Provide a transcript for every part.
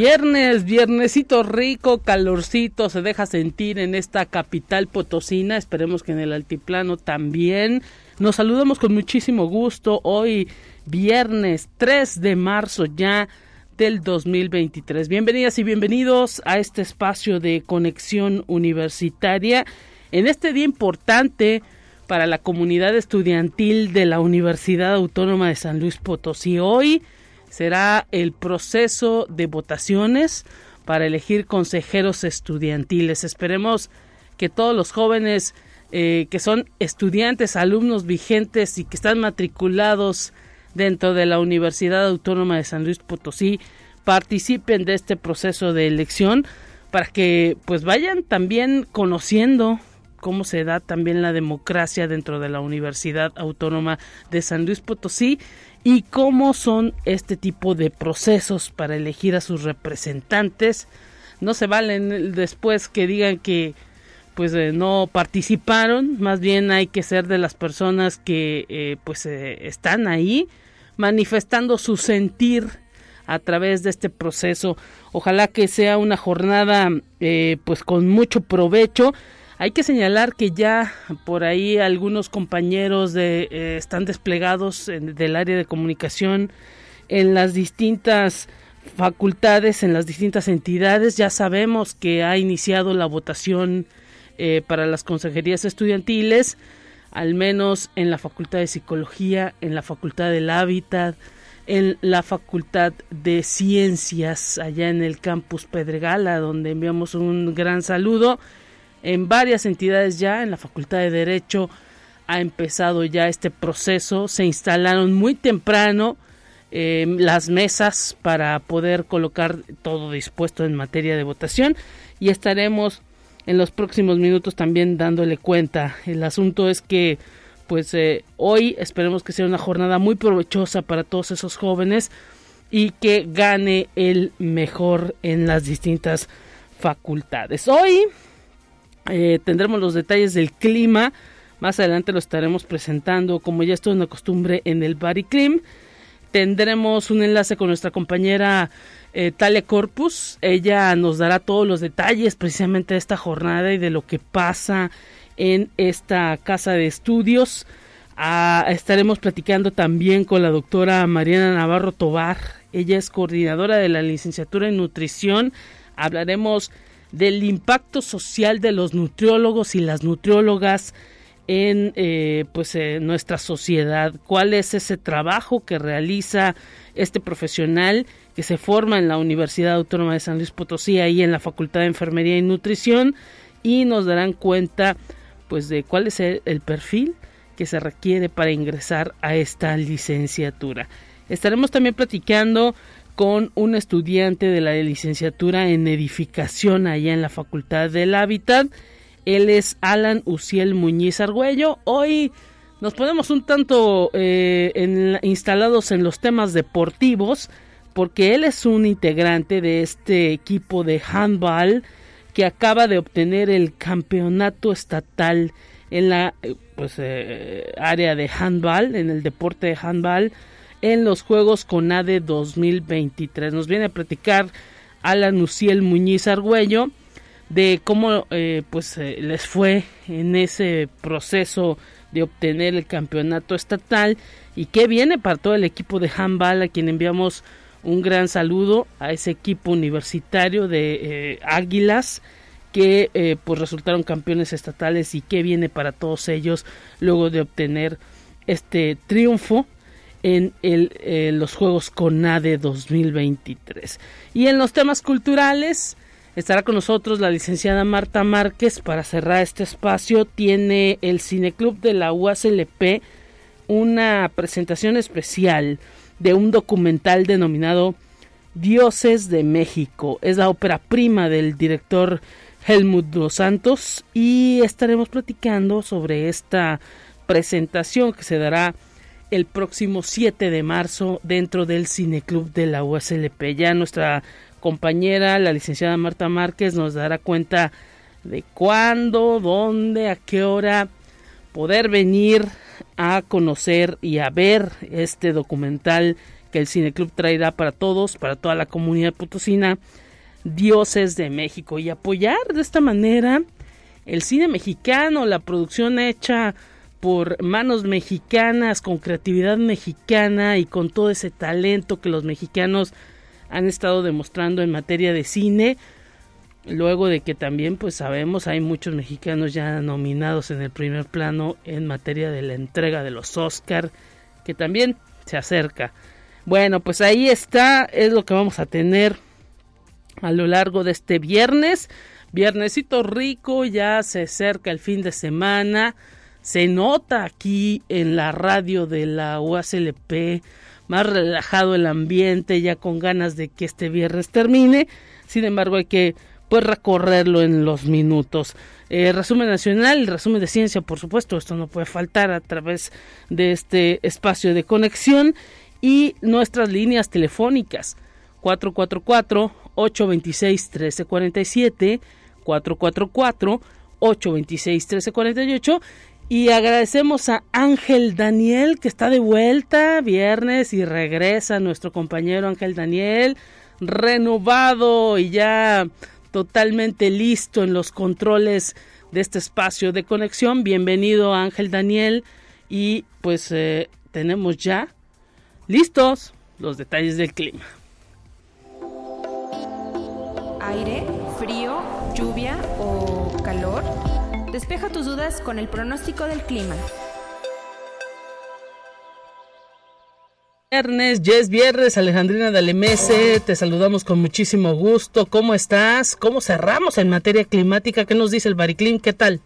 Viernes, viernesito rico, calorcito, se deja sentir en esta capital potosina, esperemos que en el altiplano también. Nos saludamos con muchísimo gusto hoy, viernes 3 de marzo ya del 2023. Bienvenidas y bienvenidos a este espacio de conexión universitaria en este día importante para la comunidad estudiantil de la Universidad Autónoma de San Luis Potosí. Hoy será el proceso de votaciones para elegir consejeros estudiantiles. Esperemos que todos los jóvenes eh, que son estudiantes, alumnos vigentes y que están matriculados dentro de la Universidad Autónoma de San Luis Potosí participen de este proceso de elección para que pues vayan también conociendo cómo se da también la democracia dentro de la Universidad Autónoma de San Luis Potosí y cómo son este tipo de procesos para elegir a sus representantes. No se valen después que digan que pues eh, no participaron, más bien hay que ser de las personas que eh, pues eh, están ahí manifestando su sentir a través de este proceso. Ojalá que sea una jornada pues con mucho provecho hay que señalar que ya por ahí algunos compañeros de, eh, están desplegados del área de comunicación en las distintas facultades, en las distintas entidades. Ya sabemos que ha iniciado la votación eh, para las consejerías estudiantiles, al menos en la Facultad de Psicología, en la Facultad del Hábitat, en la Facultad de Ciencias, allá en el campus Pedregala, donde enviamos un gran saludo en varias entidades ya, en la Facultad de Derecho ha empezado ya este proceso, se instalaron muy temprano eh, las mesas para poder colocar todo dispuesto en materia de votación y estaremos en los próximos minutos también dándole cuenta. El asunto es que pues eh, hoy esperemos que sea una jornada muy provechosa para todos esos jóvenes y que gane el mejor en las distintas facultades. Hoy eh, tendremos los detalles del clima. Más adelante lo estaremos presentando, como ya es una costumbre, en el Bariclim. Tendremos un enlace con nuestra compañera eh, Talia Corpus. Ella nos dará todos los detalles precisamente de esta jornada y de lo que pasa en esta casa de estudios. Ah, estaremos platicando también con la doctora Mariana Navarro Tobar. Ella es coordinadora de la licenciatura en nutrición. Hablaremos del impacto social de los nutriólogos y las nutriólogas en eh, pues nuestra sociedad cuál es ese trabajo que realiza este profesional que se forma en la Universidad Autónoma de San Luis Potosí ahí en la Facultad de Enfermería y Nutrición y nos darán cuenta pues de cuál es el perfil que se requiere para ingresar a esta licenciatura. Estaremos también platicando con un estudiante de la licenciatura en edificación allá en la Facultad del Hábitat. Él es Alan Uciel Muñiz Argüello. Hoy nos ponemos un tanto eh, instalados en los temas deportivos porque él es un integrante de este equipo de handball que acaba de obtener el campeonato estatal en la eh, pues, eh, área de handball, en el deporte de handball en los Juegos CONADE 2023. Nos viene a platicar Alan Uciel Muñiz Argüello de cómo eh, pues eh, les fue en ese proceso de obtener el campeonato estatal y qué viene para todo el equipo de handball a quien enviamos un gran saludo a ese equipo universitario de eh, Águilas que pues resultaron campeones estatales y qué viene para todos ellos luego de obtener este triunfo en eh, los Juegos CONADE 2023. Y en los temas culturales estará con nosotros la licenciada Marta Márquez para cerrar este espacio. Tiene el Cineclub de la UASLP una presentación especial de un documental denominado Dioses de México. Es la ópera prima del director Helmut Dos Santos y estaremos platicando sobre esta presentación que se dará el próximo 7 de marzo dentro del Cineclub de la USLP. Ya nuestra compañera, la licenciada Marta Márquez, nos dará cuenta de cuándo, dónde, a qué hora poder venir a conocer y a ver este documental que el Cineclub traerá para todos, para toda la comunidad potosina, Dioses de México, y apoyar de esta manera el cine mexicano, la producción hecha por manos mexicanas, con creatividad mexicana y con todo ese talento que los mexicanos han estado demostrando en materia de cine. Luego de que también, pues sabemos, hay muchos mexicanos ya nominados en el primer plano en materia de la entrega de los Oscar, que también se acerca. Bueno, pues ahí está, es lo que vamos a tener a lo largo de este viernes. Viernesito rico, ya se acerca el fin de semana. Se nota aquí en la radio de la UASLP más relajado el ambiente, ya con ganas de que este viernes termine. Sin embargo, hay que pues recorrerlo en los minutos. Eh, resumen nacional, resumen de ciencia, por supuesto, esto no puede faltar a través de este espacio de conexión y nuestras líneas telefónicas 444 826 1347 444 826 1348 y agradecemos a Ángel Daniel que está de vuelta viernes y regresa nuestro compañero Ángel Daniel renovado y ya totalmente listo en los controles de este espacio de conexión. Bienvenido Ángel Daniel y pues eh, tenemos ya listos los detalles del clima. Aire, frío, lluvia o. Despeja tus dudas con el pronóstico del clima. Viernes, ya es viernes, Alejandrina Dalemese, te saludamos con muchísimo gusto. ¿Cómo estás? ¿Cómo cerramos en materia climática? ¿Qué nos dice el Bariclim? ¿Qué tal?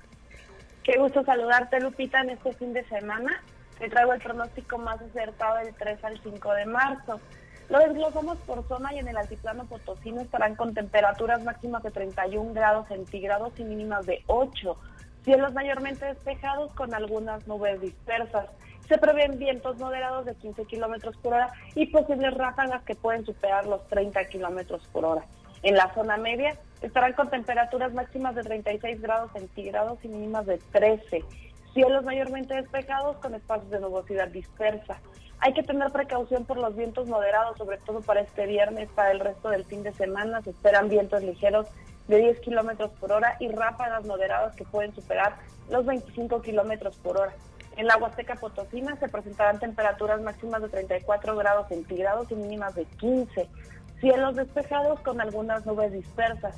Qué gusto saludarte, Lupita, en este fin de semana. Te traigo el pronóstico más acertado del 3 al 5 de marzo. Lo desglosamos por zona y en el altiplano potosino estarán con temperaturas máximas de 31 grados centígrados y mínimas de 8 Cielos mayormente despejados con algunas nubes dispersas. Se prevén vientos moderados de 15 kilómetros por hora y posibles ráfagas que pueden superar los 30 kilómetros por hora. En la zona media estarán con temperaturas máximas de 36 grados centígrados y mínimas de 13. Cielos mayormente despejados con espacios de nubosidad dispersa. Hay que tener precaución por los vientos moderados, sobre todo para este viernes, para el resto del fin de semana. Se esperan vientos ligeros de 10 kilómetros por hora y ráfagas moderadas que pueden superar los 25 kilómetros por hora. En la Huasteca Potosina se presentarán temperaturas máximas de 34 grados centígrados y mínimas de 15. Cielos despejados con algunas nubes dispersas.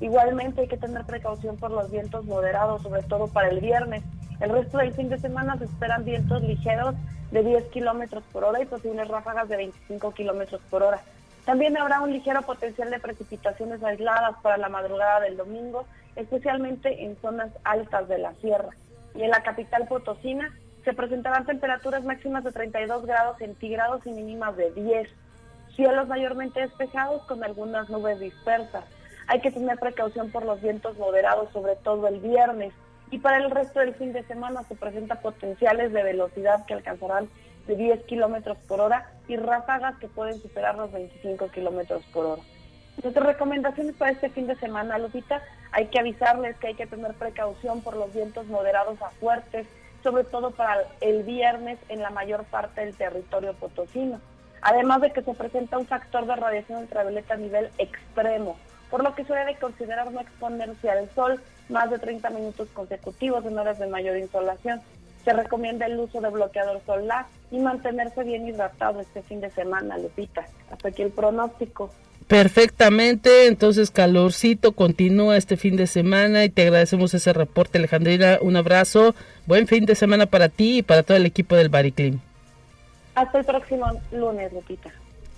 Igualmente hay que tener precaución por los vientos moderados, sobre todo para el viernes. El resto del fin de semana se esperan vientos ligeros de 10 kilómetros por hora y posibles ráfagas de 25 kilómetros por hora. También habrá un ligero potencial de precipitaciones aisladas para la madrugada del domingo, especialmente en zonas altas de la sierra. Y en la capital potosina se presentarán temperaturas máximas de 32 grados centígrados y mínimas de 10. Cielos mayormente despejados con algunas nubes dispersas. Hay que tener precaución por los vientos moderados, sobre todo el viernes. Y para el resto del fin de semana se presentan potenciales de velocidad que alcanzarán de 10 kilómetros por hora y ráfagas que pueden superar los 25 kilómetros por hora. Nuestras recomendaciones para este fin de semana, Lupita, hay que avisarles que hay que tener precaución por los vientos moderados a fuertes, sobre todo para el viernes en la mayor parte del territorio potosino. Además de que se presenta un factor de radiación ultravioleta a nivel extremo, por lo que se debe considerar no exponerse al sol más de 30 minutos consecutivos en horas de mayor insolación. Se recomienda el uso de bloqueador solar y mantenerse bien hidratado este fin de semana, Lupita. Hasta aquí el pronóstico. Perfectamente, entonces calorcito continúa este fin de semana y te agradecemos ese reporte Alejandrina, un abrazo, buen fin de semana para ti y para todo el equipo del Bariclim. Hasta el próximo lunes, Lupita.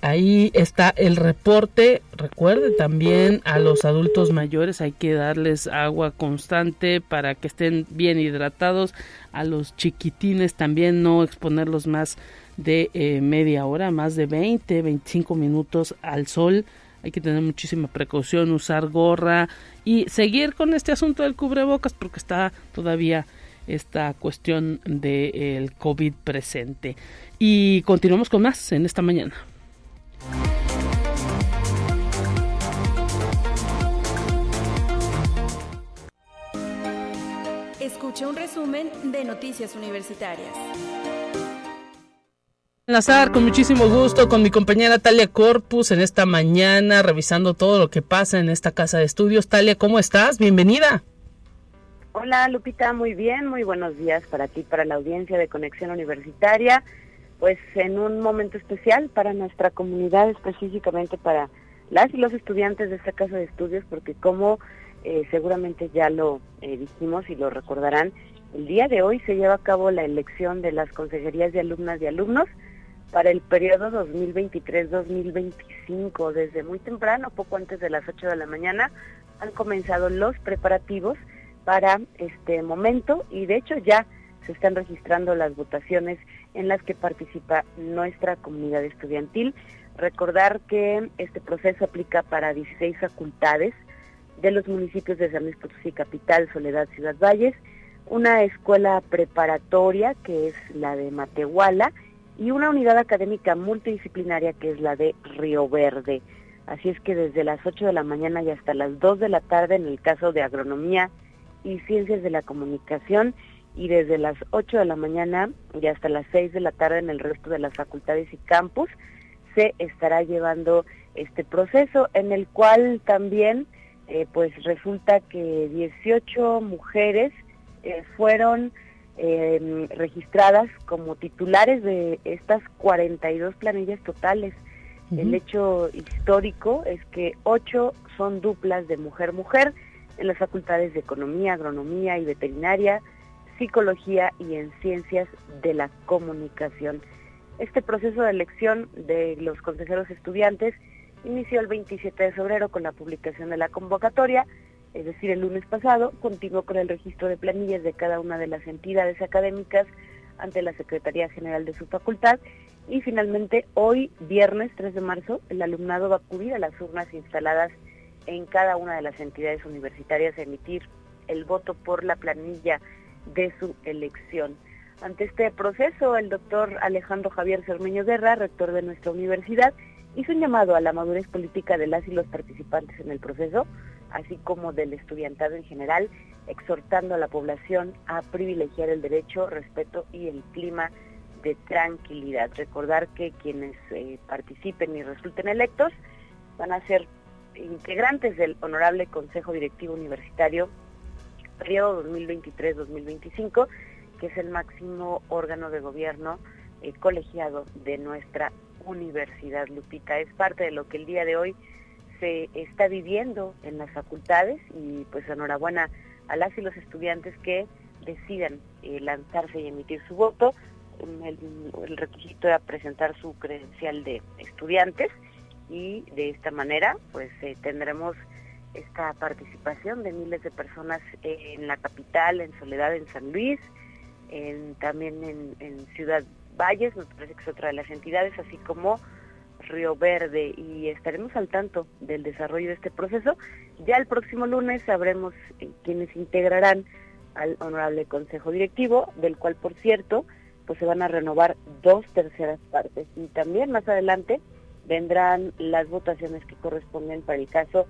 Ahí está el reporte. Recuerde también a los adultos mayores hay que darles agua constante para que estén bien hidratados. A los chiquitines también no exponerlos más de eh, media hora, más de 20, 25 minutos al sol. hay que tener muchísima precaución, usar gorra y seguir con este asunto del cubrebocas porque está todavía esta cuestión del COVID presente. Y continuamos con más en esta mañana. Escucha un resumen de Noticias Universitarias. Enlazar con muchísimo gusto con mi compañera Talia Corpus en esta mañana, revisando todo lo que pasa en esta casa de estudios. Talia, ¿cómo estás? Bienvenida. Hola Lupita, muy bien, muy buenos días para ti, para la audiencia de Conexión Universitaria. Pues en un momento especial para nuestra comunidad, específicamente para las y los estudiantes de esta casa de estudios, porque como eh, seguramente ya lo eh, dijimos y lo recordarán, el día de hoy se lleva a cabo la elección de las consejerías de alumnas y alumnos para el periodo 2023-2025. Desde muy temprano, poco antes de las 8 de la mañana, han comenzado los preparativos para este momento y de hecho ya se están registrando las votaciones en las que participa nuestra comunidad estudiantil. Recordar que este proceso aplica para 16 facultades de los municipios de San Luis Potosí Capital, Soledad, Ciudad Valles, una escuela preparatoria que es la de Matehuala y una unidad académica multidisciplinaria que es la de Río Verde. Así es que desde las 8 de la mañana y hasta las 2 de la tarde en el caso de agronomía y ciencias de la comunicación y desde las 8 de la mañana y hasta las 6 de la tarde en el resto de las facultades y campus se estará llevando este proceso en el cual también eh, pues resulta que 18 mujeres eh, fueron eh, registradas como titulares de estas 42 planillas totales. El hecho histórico es que ocho son duplas de mujer-mujer en las facultades de Economía, Agronomía y Veterinaria, Psicología y en Ciencias de la Comunicación. Este proceso de elección de los consejeros estudiantes inició el 27 de febrero con la publicación de la convocatoria es decir, el lunes pasado, continuó con el registro de planillas de cada una de las entidades académicas ante la Secretaría General de su facultad y finalmente hoy, viernes 3 de marzo, el alumnado va a acudir a las urnas instaladas en cada una de las entidades universitarias a emitir el voto por la planilla de su elección. Ante este proceso, el doctor Alejandro Javier Cermeño Guerra, rector de nuestra universidad, hizo un llamado a la madurez política de las y los participantes en el proceso, así como del estudiantado en general, exhortando a la población a privilegiar el derecho, respeto y el clima de tranquilidad. Recordar que quienes eh, participen y resulten electos van a ser integrantes del Honorable Consejo Directivo Universitario, periodo 2023-2025, que es el máximo órgano de gobierno eh, colegiado de nuestra Universidad Lupita. Es parte de lo que el día de hoy se está viviendo en las facultades y pues enhorabuena a las y los estudiantes que decidan eh, lanzarse y emitir su voto. El, requisito era presentar su credencial de estudiantes y de esta manera pues eh, tendremos esta participación de miles de personas en la capital, en Soledad, en San Luis, en, también en, Ciudad Valles, nos parece que es otra de las entidades, así como Río Verde y estaremos al tanto del desarrollo de este proceso. Ya el próximo lunes sabremos eh, quiénes integrarán al honorable consejo directivo, del cual por cierto, pues se van a renovar dos terceras partes y también más adelante vendrán las votaciones que corresponden para el caso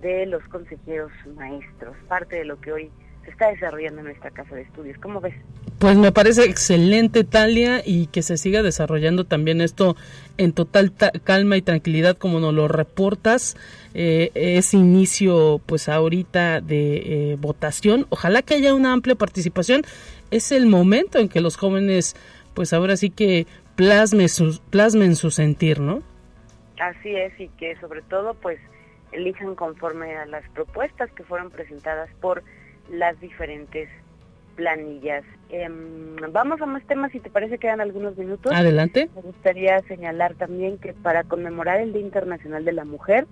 de los consejeros maestros, parte de lo que hoy se está desarrollando en nuestra casa de estudios. ¿Cómo ves? Pues me parece excelente, Talia, y que se siga desarrollando también esto en total calma y tranquilidad como nos lo reportas. Eh, ese inicio, pues ahorita de eh, votación. Ojalá que haya una amplia participación. Es el momento en que los jóvenes, pues ahora sí que plasme su, plasmen su sentir, ¿no? Así es, y que sobre todo, pues elijan conforme a las propuestas que fueron presentadas por las diferentes planillas. Em, vamos a más temas, si te parece, quedan algunos minutos. Adelante. Me gustaría señalar también que para conmemorar el Día Internacional de la Mujer,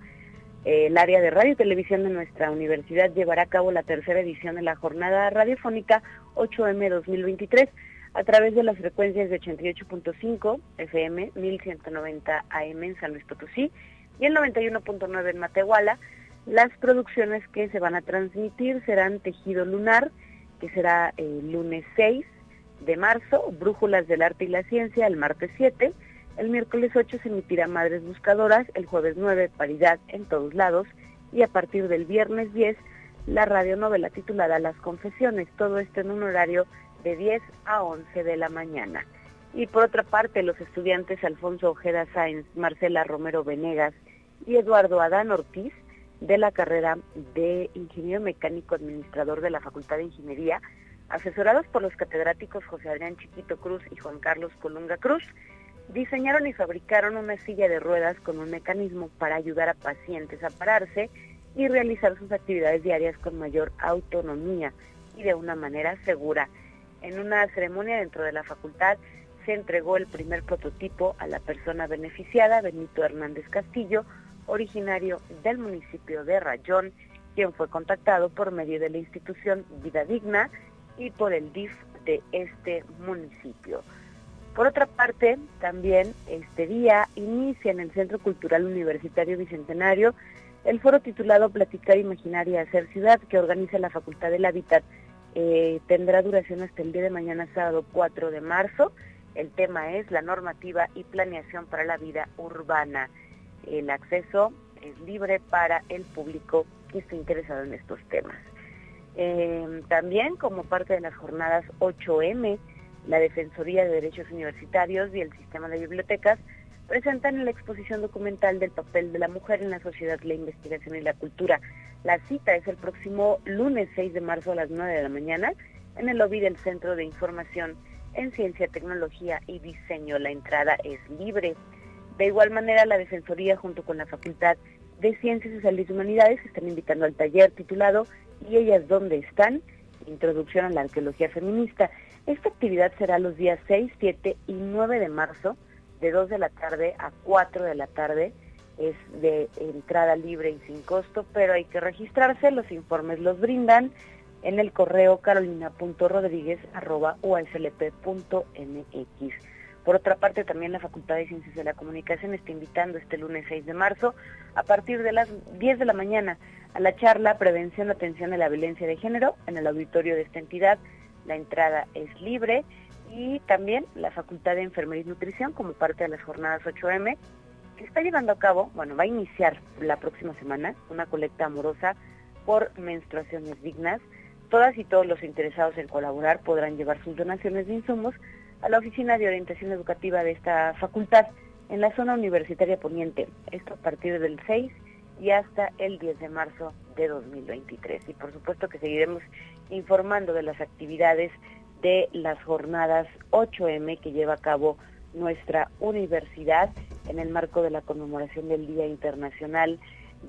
eh, el área de radio y televisión de nuestra universidad llevará a cabo la tercera edición de la jornada radiofónica 8M 2023 a través de las frecuencias de 88.5 FM, 1190 AM en San Luis Potosí, y el 91.9 en Matehuala. Las producciones que se van a transmitir serán Tejido Lunar, que será el lunes 6 de marzo, Brújulas del Arte y la Ciencia el martes 7, el miércoles 8 se emitirá Madres Buscadoras, el jueves 9 Paridad en todos lados y a partir del viernes 10 la radionovela titulada Las Confesiones, todo esto en un horario de 10 a 11 de la mañana. Y por otra parte, los estudiantes Alfonso Ojeda Sáenz, Marcela Romero Venegas y Eduardo Adán Ortiz de la carrera de Ingeniero Mecánico Administrador de la Facultad de Ingeniería, asesorados por los catedráticos José Adrián Chiquito Cruz y Juan Carlos Colunga Cruz, diseñaron y fabricaron una silla de ruedas con un mecanismo para ayudar a pacientes a pararse y realizar sus actividades diarias con mayor autonomía y de una manera segura. En una ceremonia dentro de la facultad se entregó el primer prototipo a la persona beneficiada, Benito Hernández Castillo, originario del municipio de Rayón, quien fue contactado por medio de la institución Vida Digna y por el DIF de este municipio. Por otra parte, también este día inicia en el Centro Cultural Universitario Bicentenario el foro titulado Platicar Imaginaria Hacer Ciudad que organiza la Facultad del Hábitat. Eh, tendrá duración hasta el día de mañana, sábado 4 de marzo. El tema es la normativa y planeación para la vida urbana. El acceso es libre para el público que esté interesado en estos temas. Eh, también como parte de las jornadas 8M, la Defensoría de Derechos Universitarios y el Sistema de Bibliotecas presentan la exposición documental del papel de la mujer en la sociedad, la investigación y la cultura. La cita es el próximo lunes 6 de marzo a las 9 de la mañana en el lobby del Centro de Información en Ciencia, Tecnología y Diseño. La entrada es libre. De igual manera, la Defensoría junto con la Facultad de Ciencias Sociales y Humanidades están invitando al taller titulado ¿Y ellas dónde están? Introducción a la arqueología feminista. Esta actividad será los días 6, 7 y 9 de marzo, de 2 de la tarde a 4 de la tarde. Es de entrada libre y sin costo, pero hay que registrarse. Los informes los brindan en el correo carolina.rodríguez.uslp.mx. Por otra parte, también la Facultad de Ciencias de la Comunicación está invitando este lunes 6 de marzo a partir de las 10 de la mañana a la charla Prevención, Atención a la Violencia de Género en el auditorio de esta entidad. La entrada es libre y también la Facultad de Enfermería y Nutrición como parte de las jornadas 8M que está llevando a cabo, bueno, va a iniciar la próxima semana una colecta amorosa por menstruaciones dignas. Todas y todos los interesados en colaborar podrán llevar sus donaciones de insumos a la Oficina de Orientación Educativa de esta facultad en la zona universitaria poniente. Esto a partir del 6 y hasta el 10 de marzo de 2023. Y por supuesto que seguiremos informando de las actividades de las jornadas 8M que lleva a cabo nuestra universidad en el marco de la conmemoración del Día Internacional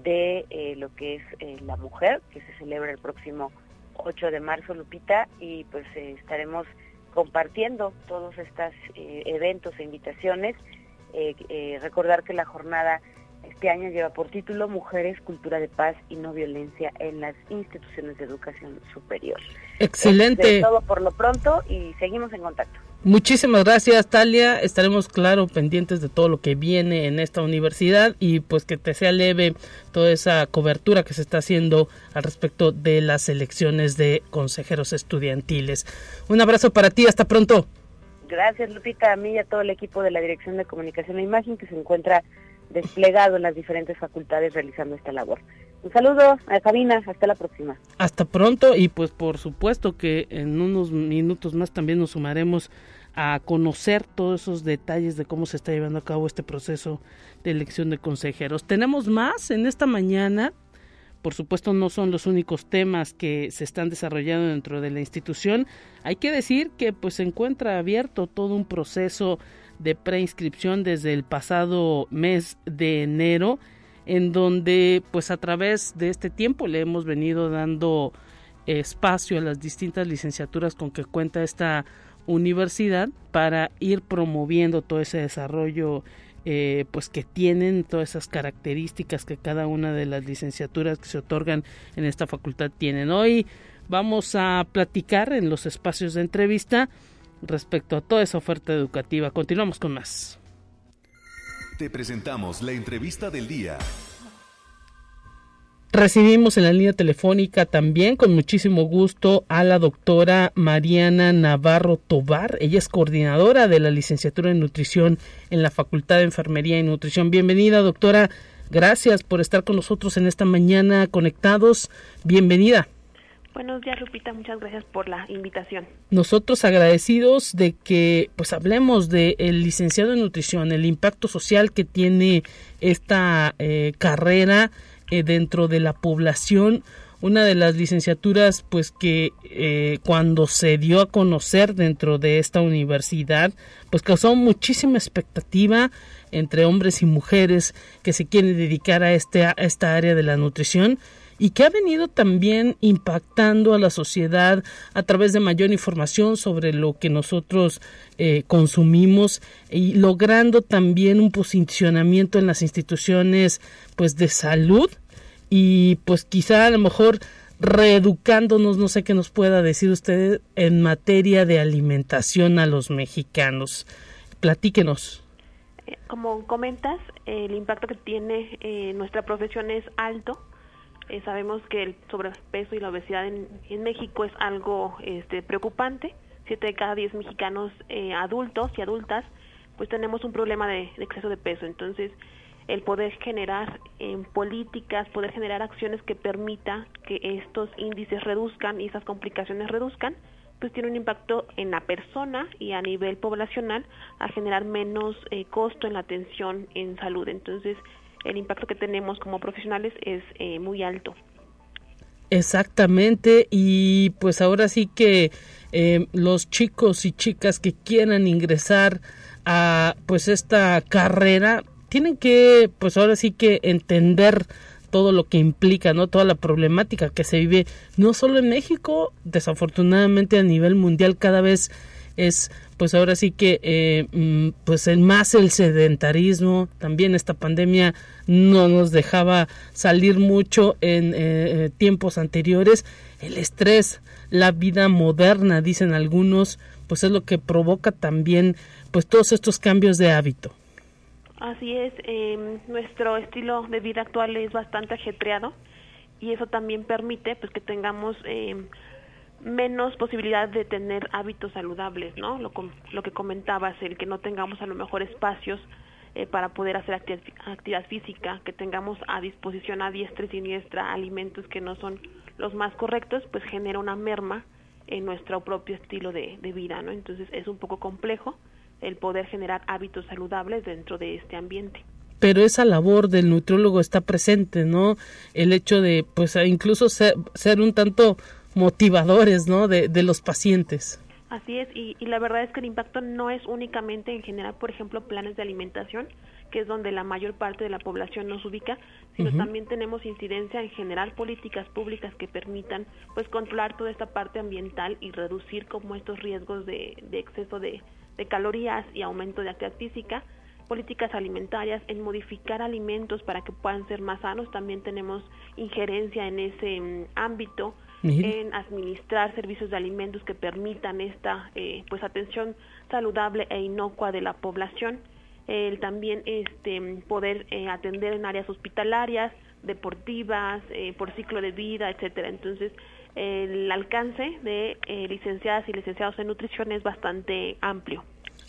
de eh, lo que es eh, la mujer, que se celebra el próximo 8 de marzo, Lupita, y pues eh, estaremos compartiendo todos estos eh, eventos e invitaciones. Eh, recordar que la jornada este año lleva por título Mujeres, Cultura de Paz y No Violencia en las instituciones de educación superior. Excelente. todo por lo pronto y seguimos en contacto. Muchísimas gracias, Talia. Estaremos, claro, pendientes de todo lo que viene en esta universidad y pues que te sea leve toda esa cobertura que se está haciendo al respecto de las elecciones de consejeros estudiantiles. Un abrazo para ti, hasta pronto. Gracias, Lupita, a mí y a todo el equipo de la Dirección de Comunicación e Imagen que se encuentra desplegado en las diferentes facultades realizando esta labor. Un saludo a Sabina, hasta la próxima. Hasta pronto y pues por supuesto que en unos minutos más también nos sumaremos a conocer todos esos detalles de cómo se está llevando a cabo este proceso de elección de consejeros. Tenemos más en esta mañana. Por supuesto no son los únicos temas que se están desarrollando dentro de la institución. Hay que decir que pues se encuentra abierto todo un proceso de preinscripción desde el pasado mes de enero en donde pues a través de este tiempo le hemos venido dando espacio a las distintas licenciaturas con que cuenta esta universidad para ir promoviendo todo ese desarrollo eh, pues que tienen todas esas características que cada una de las licenciaturas que se otorgan en esta facultad tienen. Hoy vamos a platicar en los espacios de entrevista respecto a toda esa oferta educativa. Continuamos con más. Te presentamos la entrevista del día. Recibimos en la línea telefónica también con muchísimo gusto a la doctora Mariana Navarro Tobar. Ella es coordinadora de la licenciatura en nutrición en la Facultad de Enfermería y Nutrición. Bienvenida, doctora. Gracias por estar con nosotros en esta mañana conectados. Bienvenida. Buenos días, Lupita. Muchas gracias por la invitación. Nosotros agradecidos de que pues hablemos del licenciado en nutrición, el impacto social que tiene esta eh, carrera eh, dentro de la población. Una de las licenciaturas pues que eh, cuando se dio a conocer dentro de esta universidad pues causó muchísima expectativa entre hombres y mujeres que se quieren dedicar a, este, a esta área de la nutrición y que ha venido también impactando a la sociedad a través de mayor información sobre lo que nosotros eh, consumimos y logrando también un posicionamiento en las instituciones pues de salud y pues quizá a lo mejor reeducándonos, no sé qué nos pueda decir usted en materia de alimentación a los mexicanos. Platíquenos. Eh, como comentas, el impacto que tiene eh, nuestra profesión es alto. Eh, sabemos que el sobrepeso y la obesidad en, México es algo este, preocupante. Siete de cada diez mexicanos adultos y adultas, pues tenemos un problema de, exceso de peso. Entonces, el poder generar en políticas, poder generar acciones que permita que estos índices reduzcan y esas complicaciones reduzcan, pues tiene un impacto en la persona y a nivel poblacional a generar menos eh, costo en la atención en salud. Entonces, el impacto que tenemos como profesionales es eh, muy alto. Exactamente, y pues ahora sí que eh, los chicos y chicas que quieran ingresar a pues esta carrera tienen que, pues ahora sí que entender todo lo que implica, ¿no? Toda la problemática que se vive no solo en México, desafortunadamente a nivel mundial cada vez es pues ahora sí que eh, mm, pues el más el sedentarismo. También esta pandemia no nos dejaba salir mucho en eh, eh, tiempos anteriores. El estrés la vida moderna dicen algunos pues es lo que provoca también pues todos estos cambios de hábito. Así es, eh, nuestro estilo de vida actual es bastante ajetreado y eso también permite pues que tengamos eh, menos posibilidad de tener hábitos saludables, ¿no? Lo, lo que comentabas, el que no tengamos a lo mejor espacios eh, para poder hacer actividad, física, que tengamos a disposición a diestra y siniestra alimentos que no son los más correctos, pues genera una merma en nuestro propio estilo de, de vida, ¿no? Entonces es un poco complejo el poder generar hábitos saludables dentro de este ambiente pero esa labor del nutriólogo está presente, ¿no? El hecho de, pues, incluso ser, ser un tanto motivadores, ¿no? De, de los pacientes. Así es, y, y, la verdad es que el impacto no es únicamente en generar, por ejemplo, planes de alimentación, que es donde la mayor parte de la población nos ubica, sino también tenemos incidencia en generar políticas públicas que permitan, pues, controlar toda esta parte ambiental y reducir como estos riesgos de, de exceso de, de calorías y aumento de actividad física, políticas alimentarias, en modificar alimentos para que puedan ser más sanos. También tenemos injerencia en ese mm, ámbito, en administrar servicios de alimentos que permitan esta eh, pues atención saludable e inocua de la población. El también este poder eh, atender en áreas hospitalarias, deportivas, eh, por ciclo de vida, etcétera. Entonces, el alcance de eh, licenciadas y licenciados en nutrición es bastante amplio.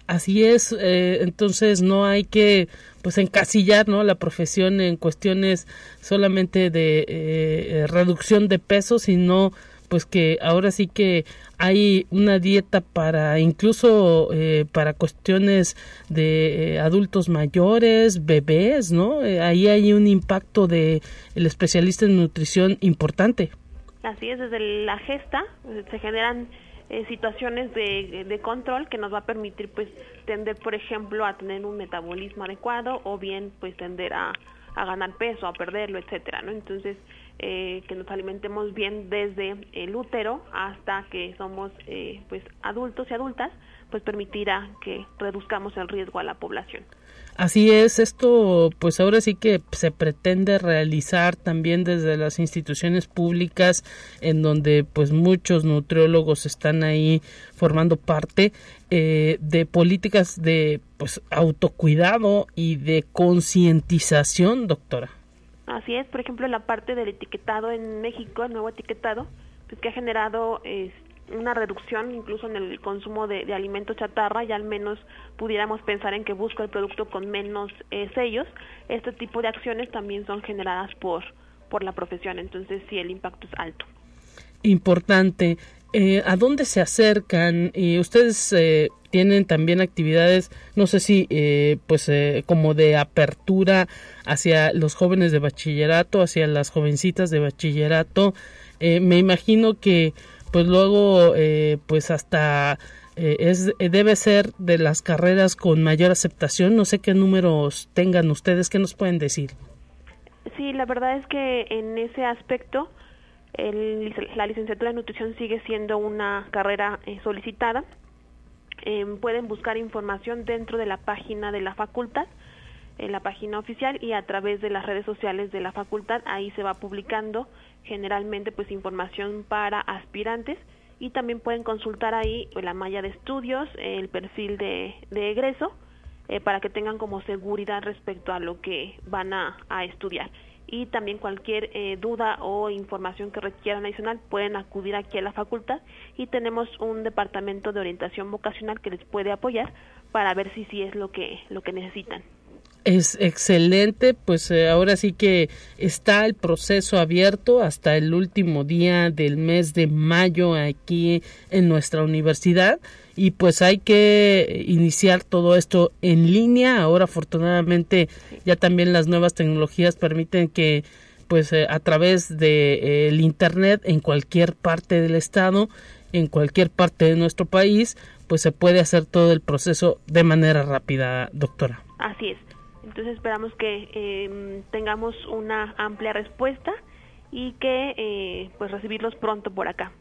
Así es, eh, entonces no hay que pues encasillar no la profesión en cuestiones solamente de eh, reducción de peso, sino pues que ahora sí que hay una dieta para incluso para cuestiones de adultos mayores, bebés, ¿no? ahí hay un impacto de el especialista en nutrición importante. Así es, desde la gesta eh, se generan eh, situaciones de, de, control que nos va a permitir pues tender por ejemplo a tener un metabolismo adecuado o bien pues tender a, a ganar peso a perderlo etcétera no entonces eh, que nos alimentemos bien desde el útero hasta que somos eh, pues adultos y adultas, pues permitirá que reduzcamos el riesgo a la población. Así es, esto pues ahora sí que se pretende realizar también desde las instituciones públicas en donde pues muchos nutriólogos están ahí formando parte eh, de políticas de pues autocuidado y de concientización, doctora. Así es, por ejemplo, la parte del etiquetado en México, el nuevo etiquetado, pues que ha generado una reducción incluso en el consumo de, alimentos chatarra y al menos pudiéramos pensar en que busco el producto con menos eh, sellos. Este tipo de acciones también son generadas por, por la profesión, entonces sí, el impacto es alto. Importante. Eh, ¿A dónde se acercan? y ustedes eh, tienen también actividades, no sé si, eh, pues, como de apertura hacia los jóvenes de bachillerato, hacia las jovencitas de bachillerato. me imagino que, pues, luego, pues, hasta es, debe ser de las carreras con mayor aceptación. No sé qué números tengan ustedes, ¿qué nos pueden decir? Sí, la verdad es que en ese aspecto la licenciatura de nutrición sigue siendo una carrera eh, solicitada. Em, pueden buscar información dentro de la página de la facultad, en la página oficial y a través de las redes sociales de la facultad. Ahí se va publicando generalmente pues información para aspirantes y también pueden consultar ahí la malla de estudios, el perfil de, egreso, eh, para que tengan como seguridad respecto a lo que van a estudiar. Y también cualquier eh, duda o información que requieran adicional pueden acudir aquí a la facultad y tenemos un departamento de orientación vocacional que les puede apoyar para ver si sí es lo que lo que necesitan es excelente, pues eh, ahora sí que está el proceso abierto hasta el último día del mes de mayo aquí en nuestra universidad y pues hay que iniciar todo esto en línea. Ahora afortunadamente ya también las nuevas tecnologías permiten que pues eh, a través de eh, internet en cualquier parte del estado, en cualquier parte de nuestro país, pues se puede hacer todo el proceso de manera rápida, doctora. Así es. Entonces esperamos que em, tengamos una amplia respuesta y que eh, pues recibirlos pronto por acá.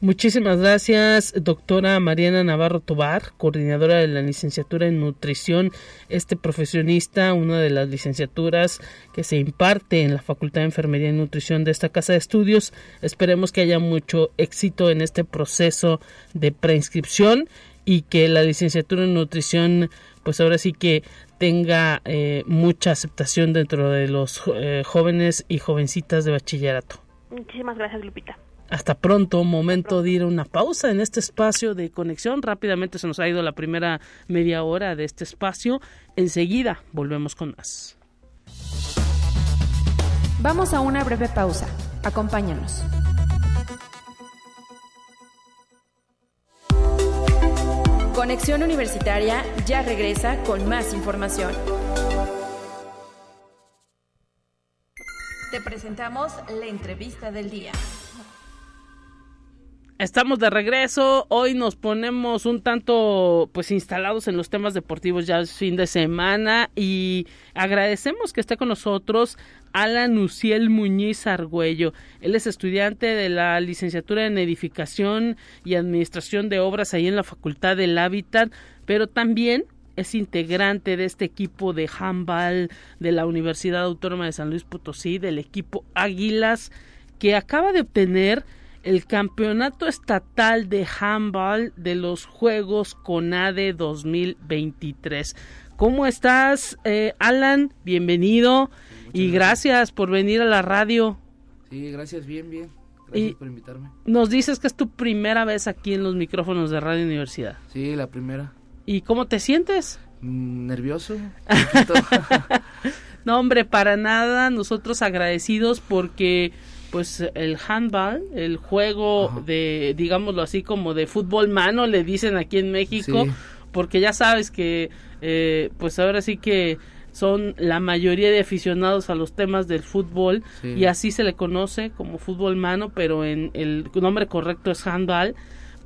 Muchísimas gracias, doctora Mariana Navarro Tobar, coordinadora de la licenciatura en nutrición, este profesionista, una de las licenciaturas que se imparte en la Facultad de Enfermería y Nutrición de esta casa de estudios. Esperemos que haya mucho éxito en este proceso de preinscripción y que la licenciatura en nutrición pues ahora sí que tenga eh, mucha aceptación dentro de los eh, jóvenes y jovencitas de bachillerato. Muchísimas gracias, Lupita. Hasta pronto, momento de ir a una pausa en este espacio de conexión. Rápidamente se nos ha ido la primera media hora de este espacio. Enseguida volvemos con más. Vamos a una breve pausa. Acompáñanos. Conexión Universitaria ya regresa con más información. Te presentamos la entrevista del día. Estamos de regreso. Hoy nos ponemos un tanto pues instalados en los temas deportivos ya es fin de semana y agradecemos que esté con nosotros Alan Uciel Muñiz Argüello. Él es estudiante de la licenciatura en Edificación y Administración de Obras ahí en la Facultad del Hábitat, pero también es integrante de este equipo de handball de la Universidad Autónoma de San Luis Potosí, del equipo Águilas, que acaba de obtener el campeonato estatal de handball de los Juegos CONADE 2023. ¿Cómo estás, eh, Alan? Bienvenido y gracias por venir a la radio. Sí, gracias, bien, bien. Gracias por invitarme. Nos dices que es tu primera vez aquí en los micrófonos de Radio Universidad. Sí, la primera. ¿Y cómo te sientes? Mm, nervioso. no, hombre, para nada. Nosotros agradecidos porque pues el handball, el juego de, digámoslo así, como de fútbol mano, le dicen aquí en México, porque ya sabes que, eh, pues ahora sí que son la mayoría de aficionados a los temas del fútbol y así se le conoce como fútbol mano, pero en el nombre correcto es handball.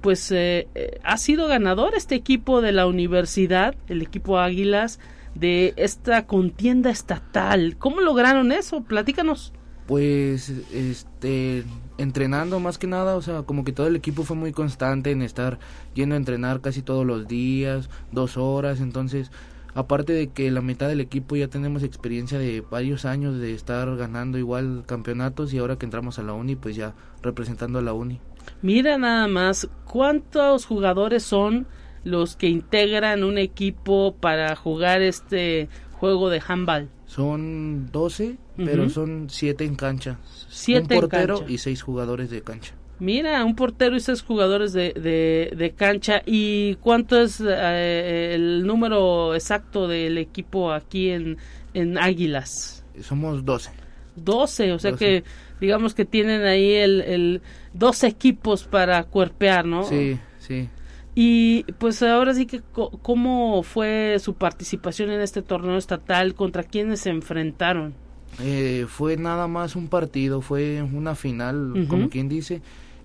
Pues eh, eh, ha sido ganador este equipo de la universidad, el equipo Águilas, de esta contienda estatal. ¿Cómo lograron eso? Platícanos. Pues, este, entrenando más que nada, o sea, como que todo el equipo fue muy constante en estar yendo a entrenar casi todos los días, dos horas, entonces, aparte de que la mitad del equipo ya tenemos experiencia de varios años de estar ganando igual campeonatos y ahora que entramos a la uni, pues ya representando a la uni. Mira nada más, ¿cuántos jugadores son los que integran un equipo para jugar este juego de handball? Son 12, pero son 7 en cancha. Siete un portero en cancha. y 6 jugadores de cancha. Mira, un portero y seis jugadores de, de, de cancha. ¿Y cuánto es eh, el número exacto del equipo aquí en, en Águilas? Somos 12. 12, o sea 12. que digamos que tienen ahí el, el dos equipos para cuerpear, ¿no? Sí, sí. Y pues ahora sí que cómo fue su participación en este torneo estatal, contra quiénes se enfrentaron. Eh, fue nada más un partido, fue una final, como quien dice,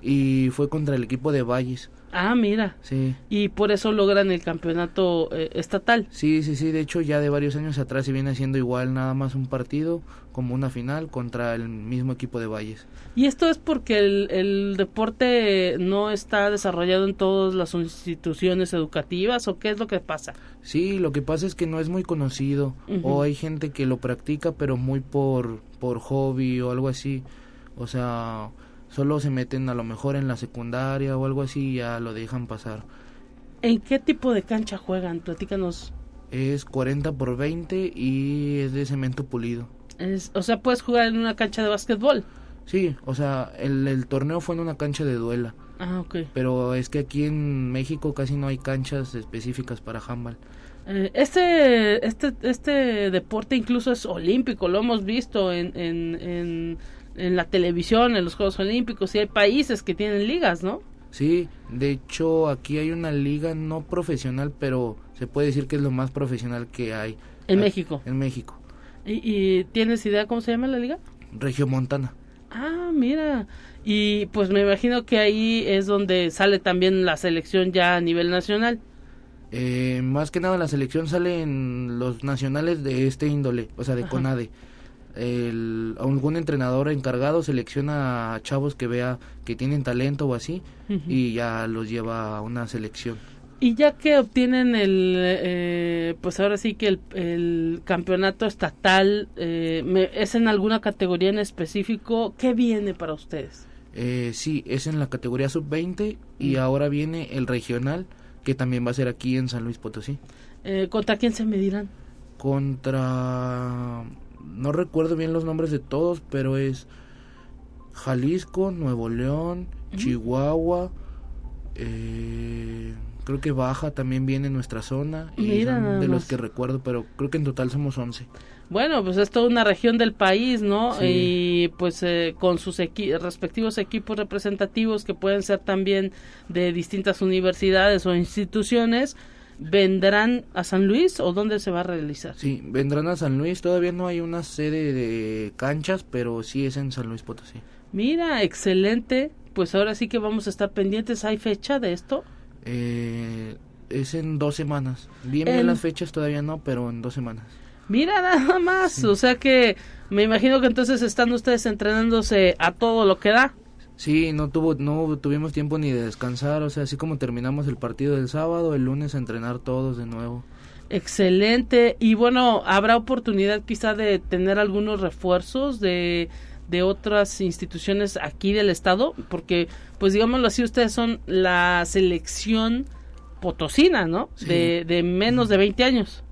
y fue contra el equipo de Valles. Ah, mira. Sí. Y por eso logran el campeonato eh, estatal. Sí, sí, sí, de hecho ya de varios años atrás se viene haciendo igual nada más un partido como una final contra el mismo equipo de Valles. Y esto es porque el, el deporte no está desarrollado en todas las instituciones educativas o qué es lo que pasa. Sí, lo que pasa es que no es muy conocido o hay gente que lo practica pero muy por por hobby o algo así. O sea, solo se meten a lo mejor en la secundaria o algo así y ya lo dejan pasar. ¿En qué tipo de cancha juegan? Platícanos. Es 40 por 20 y es de cemento pulido. Es- o sea, puedes jugar en una cancha de básquetbol. Sí, o sea, el, el torneo fue en una cancha de duela, Ah, ok. pero es que aquí en México casi no hay canchas específicas para handball. Eh, este, este, este deporte incluso es olímpico, lo hemos visto en, en, en, en la televisión, en los Juegos Olímpicos, y hay países que tienen ligas, ¿no? Sí, de hecho aquí hay una liga no profesional, pero se puede decir que es lo más profesional que hay. En México. En México. ¿Y, y tienes idea cómo se llama la liga? Regiomontana. Ah, mira. Y pues me imagino que ahí es donde sale también la selección ya a nivel nacional. Eh, más que nada la selección sale en los nacionales de este índole, o sea, de Ajá. CONADE. El, algún entrenador encargado selecciona a chavos que vea que tienen talento o así y ya los lleva a una selección. Y ya que obtienen el, eh, pues ahora sí que el, el campeonato estatal, eh, me- ¿es en alguna categoría en específico? ¿Qué viene para ustedes? Eh, sí, es en la categoría sub-20 y ahora viene el regional que también va a ser aquí en San Luis Potosí. Eh, ¿Contra quién se medirán? Contra... No recuerdo bien los nombres de todos, pero es Jalisco, Nuevo León, Chihuahua, eh, creo que Baja también viene en nuestra zona y Mira son de los que recuerdo, pero creo que en total somos 11. Bueno, pues es toda una región del país, ¿no? Sí. Y pues eh, con sus equi- respectivos equipos representativos que pueden ser también de distintas universidades o instituciones, ¿vendrán a San Luis o dónde se va a realizar? Sí, vendrán a San Luis, todavía no hay una sede de canchas, pero sí es en San Luis Potosí. Mira, excelente. Pues ahora sí que vamos a estar pendientes. ¿Hay fecha de esto? Eh, es en dos semanas. Bien, bien En- las fechas todavía no, pero en dos semanas. Mira nada más. O sea que me imagino que entonces están ustedes entrenándose a todo lo que da. Sí, no tuvo, no tuvimos tiempo ni de descansar, o sea, así como terminamos el partido del sábado, el lunes a entrenar todos de nuevo. Excelente. Y bueno, ¿habrá oportunidad quizá de tener algunos refuerzos de, de otras instituciones aquí del estado? Porque, pues digámoslo así, ustedes son la selección potosina, ¿no? Sí. De, de menos de 20 años.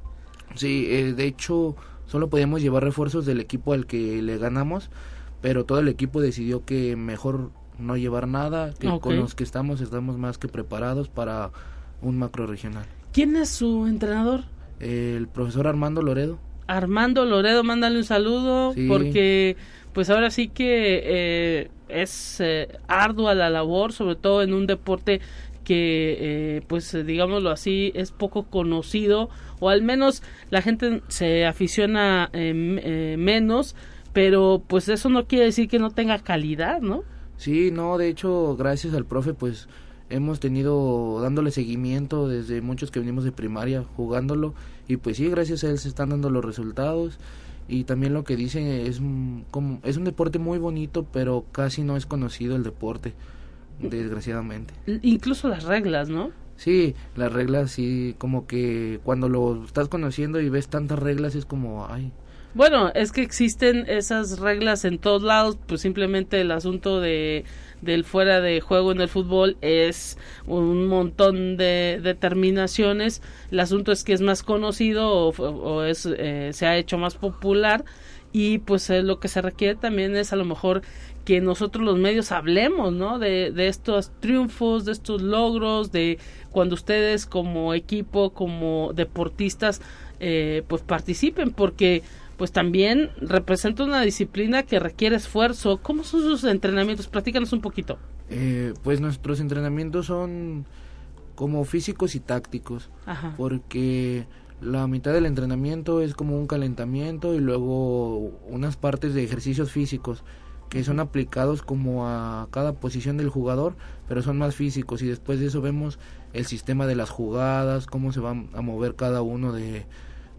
Sí, eh, de hecho, solo podíamos llevar refuerzos del equipo al que le ganamos, pero todo el equipo decidió que mejor no llevar nada, que con los que estamos estamos más que preparados para un macro regional. ¿Quién es su entrenador? El profesor Armando Loredo. Armando Loredo, mándale un saludo Sí. porque pues ahora sí que eh, es eh, ardua la labor, sobre todo en un deporte que eh, pues digámoslo así es poco conocido o al menos la gente se aficiona eh, eh, menos, pero pues eso no quiere decir que no tenga calidad, ¿no? Sí, no, de hecho, gracias al profe, pues hemos tenido dándole seguimiento desde muchos que venimos de primaria jugándolo y pues sí, gracias a él se están dando los resultados y también lo que dicen es como es un deporte muy bonito pero casi no es conocido el deporte desgraciadamente incluso las reglas no sí las reglas sí como que cuando lo estás conociendo y ves tantas reglas es como ay bueno es que existen esas reglas en todos lados pues simplemente el asunto de del fuera de juego en el fútbol es un montón de determinaciones. El asunto es que es más conocido o, es, eh, se ha hecho más popular y pues eh, lo que se requiere también es a lo mejor que nosotros los medios hablemos, ¿no? De, de estos triunfos, de estos logros, de cuando ustedes como equipo, como deportistas, eh, pues participen, porque pues también representa una disciplina que requiere esfuerzo. ¿Cómo son sus entrenamientos? Platícanos un poquito. Eh, pues nuestros entrenamientos son como físicos y tácticos, porque la mitad del entrenamiento es como un calentamiento y luego unas partes de ejercicios físicos que son aplicados como a cada posición del jugador, pero son más físicos y después de eso vemos el sistema de las jugadas, cómo se va a mover cada uno de,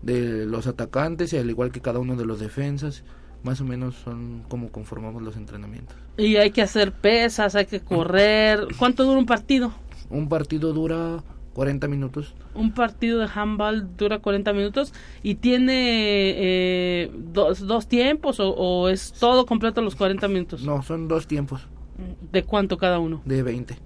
de los atacantes y al igual que cada uno de los defensas más o menos son como conformamos los entrenamientos. Y hay que hacer pesas, hay que correr. ¿Cuánto dura un partido? Un partido dura 40 minutos. Un partido de handball dura 40 minutos y tiene eh, dos, dos, tiempos o, o, es todo completo los 40 minutos. No, son dos tiempos. ¿De cuánto cada uno? De 20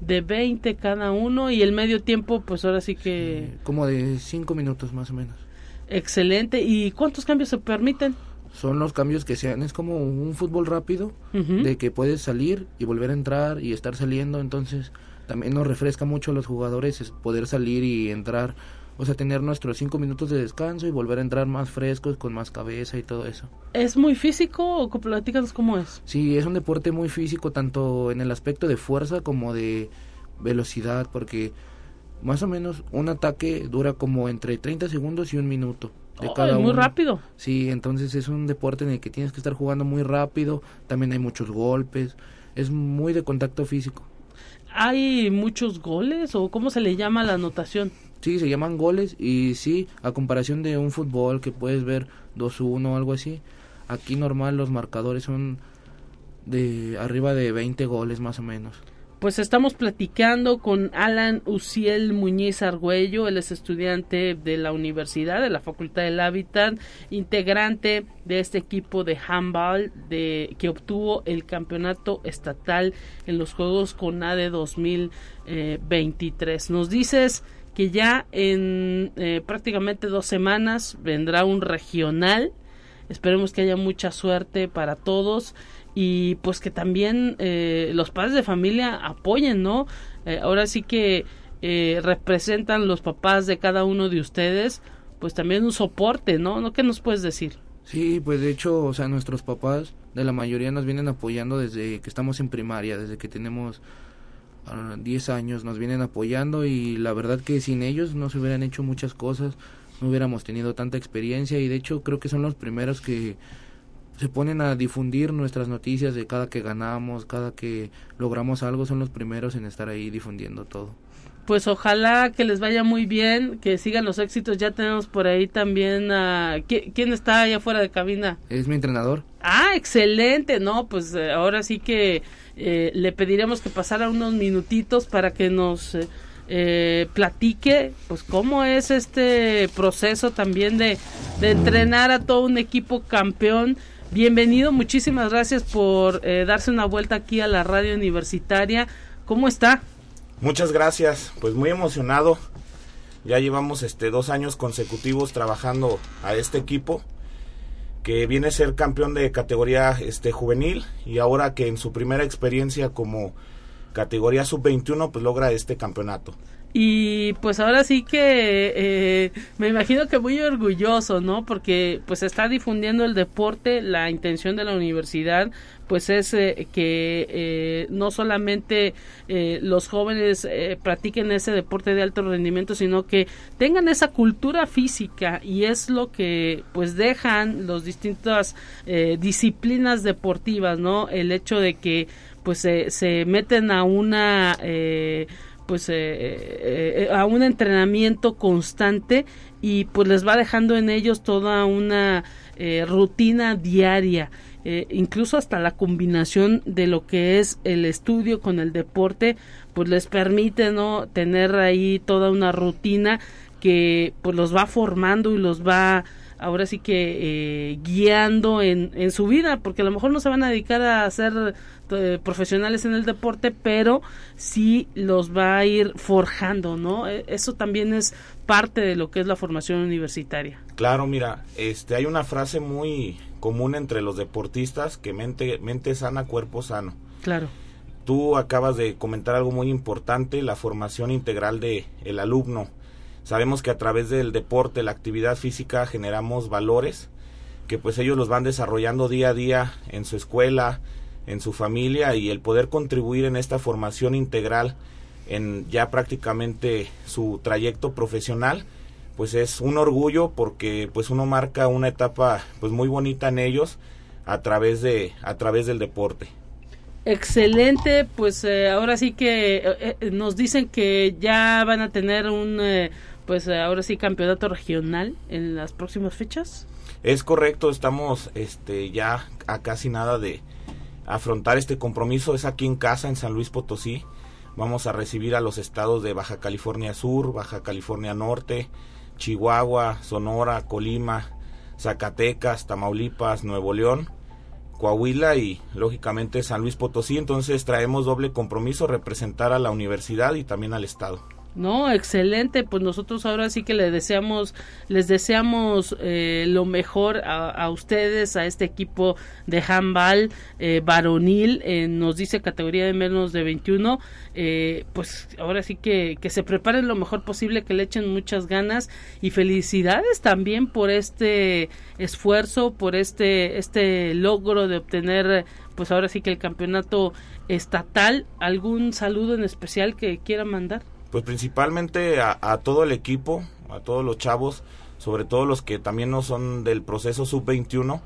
de 20 cada uno y el medio tiempo pues ahora sí que... como de 5 minutos más o menos. Excelente. ¿Y cuántos cambios se permiten? Son los cambios que sean, es como un fútbol rápido, de que puedes salir y volver a entrar y estar saliendo, entonces también nos refresca mucho a los jugadores es poder salir y entrar, o sea, tener nuestros cinco minutos de descanso y volver a entrar más frescos, con más cabeza y todo eso. ¿Es muy físico o platícanos cómo es? Sí, es un deporte muy físico, tanto en el aspecto de fuerza como de velocidad, porque más o menos un ataque dura como entre 30 segundos y un minuto. De cada muy rápido. Sí, entonces es un deporte en el que tienes que estar jugando muy rápido, también hay muchos golpes, es muy de contacto físico. ¿Hay muchos goles o cómo se le llama la anotación? Sí, se llaman goles y sí, a comparación de un fútbol que puedes ver 2-1 o algo así, aquí normal los marcadores son de arriba de 20 goles más o menos. Pues estamos platicando con Alan Uciel Muñiz Argüello, él es estudiante de la universidad, de la Facultad del Hábitat, integrante de este equipo de handball de, que obtuvo el campeonato estatal en los Juegos CONADE 2023. Nos dices que ya en eh, prácticamente dos semanas vendrá un regional. Esperemos que haya mucha suerte para todos y pues que también eh, los padres de familia apoyen, ¿no? Eh, ahora sí que eh, representan los papás de cada uno de ustedes, pues también un soporte, ¿no? ¿No qué nos puedes decir? Sí, pues de hecho, o sea, nuestros papás de la mayoría nos vienen apoyando desde que estamos en primaria, desde que tenemos 10 ah, años, nos vienen apoyando y la verdad que sin ellos no se hubieran hecho muchas cosas, no hubiéramos tenido tanta experiencia y de hecho creo que son los primeros que se ponen a difundir nuestras noticias de cada que ganamos, cada que logramos algo, son los primeros en estar ahí difundiendo todo. Pues ojalá que les vaya muy bien, que sigan los éxitos. Ya tenemos por ahí también a... ¿Quién está allá afuera de cabina? Es mi entrenador. Ah, excelente. No, pues eh, ahora sí que eh, le pediremos que pasara unos minutitos para que nos... Eh, platique pues cómo es este proceso también de, de entrenar a todo un equipo campeón Bienvenido, muchísimas gracias por eh, darse una vuelta aquí a la radio universitaria. ¿Cómo está? Muchas gracias, pues muy emocionado. Ya llevamos este dos años consecutivos trabajando a este equipo que viene a ser campeón de categoría este juvenil y ahora que en su primera experiencia como categoría sub 21 pues logra este campeonato. Y pues ahora sí que eh, me imagino que muy orgulloso, ¿no? Porque pues está difundiendo el deporte, la intención de la universidad pues es eh, que eh, no solamente los jóvenes practiquen ese deporte de alto rendimiento, sino que tengan esa cultura física y es lo que pues dejan los distintas disciplinas deportivas, ¿no? El hecho de que pues se meten a una pues eh, eh, eh, a un entrenamiento constante y pues les va dejando en ellos toda una eh, rutina diaria. Eh, incluso hasta la combinación de lo que es el estudio con el deporte, pues les permite no tener ahí toda una rutina que pues los va formando y los va ahora sí que eh, guiando en, en su vida, porque a lo mejor no se van a dedicar a ser eh, profesionales en el deporte, pero sí los va a ir forjando, ¿no? E, eso también es parte de lo que es la formación universitaria. Claro, mira, este hay una frase muy común entre los deportistas que mente mente sana, cuerpo sano. Claro. Tú acabas de comentar algo muy importante, la formación integral de el alumno Sabemos que a través del deporte, la actividad física, generamos valores que pues ellos los van desarrollando día a día en su escuela, en su familia y el poder contribuir en esta formación integral en ya prácticamente su trayecto profesional pues es un orgullo porque pues uno marca una etapa pues muy bonita en ellos a través de a través del deporte. Excelente pues eh, ahora sí que eh, eh, nos dicen que ya van a tener un pues eh, ahora sí campeonato regional en las próximas fechas. Es correcto, estamos este ya a casi nada de afrontar este compromiso, es aquí en casa en San Luis Potosí. Vamos a recibir a los estados de Baja California Sur, Baja California Norte, Chihuahua, Sonora, Colima, Zacatecas, Tamaulipas, Nuevo León, Coahuila y lógicamente San Luis Potosí. Entonces traemos doble compromiso, representar a la universidad y también al estado. No, excelente. Pues nosotros ahora sí que les deseamos, les deseamos eh, lo mejor a, ustedes, a este equipo de handball eh, varonil. Eh, nos dice categoría de menos de 21. pues ahora sí que, que se preparen lo mejor posible, que le echen muchas ganas y felicidades también por este esfuerzo, por este este logro de obtener, pues ahora sí que el campeonato estatal. ¿Algún saludo en especial que quiera mandar? Pues principalmente a, todo el equipo, a todos los chavos, sobre todo los que también no son del proceso sub-21,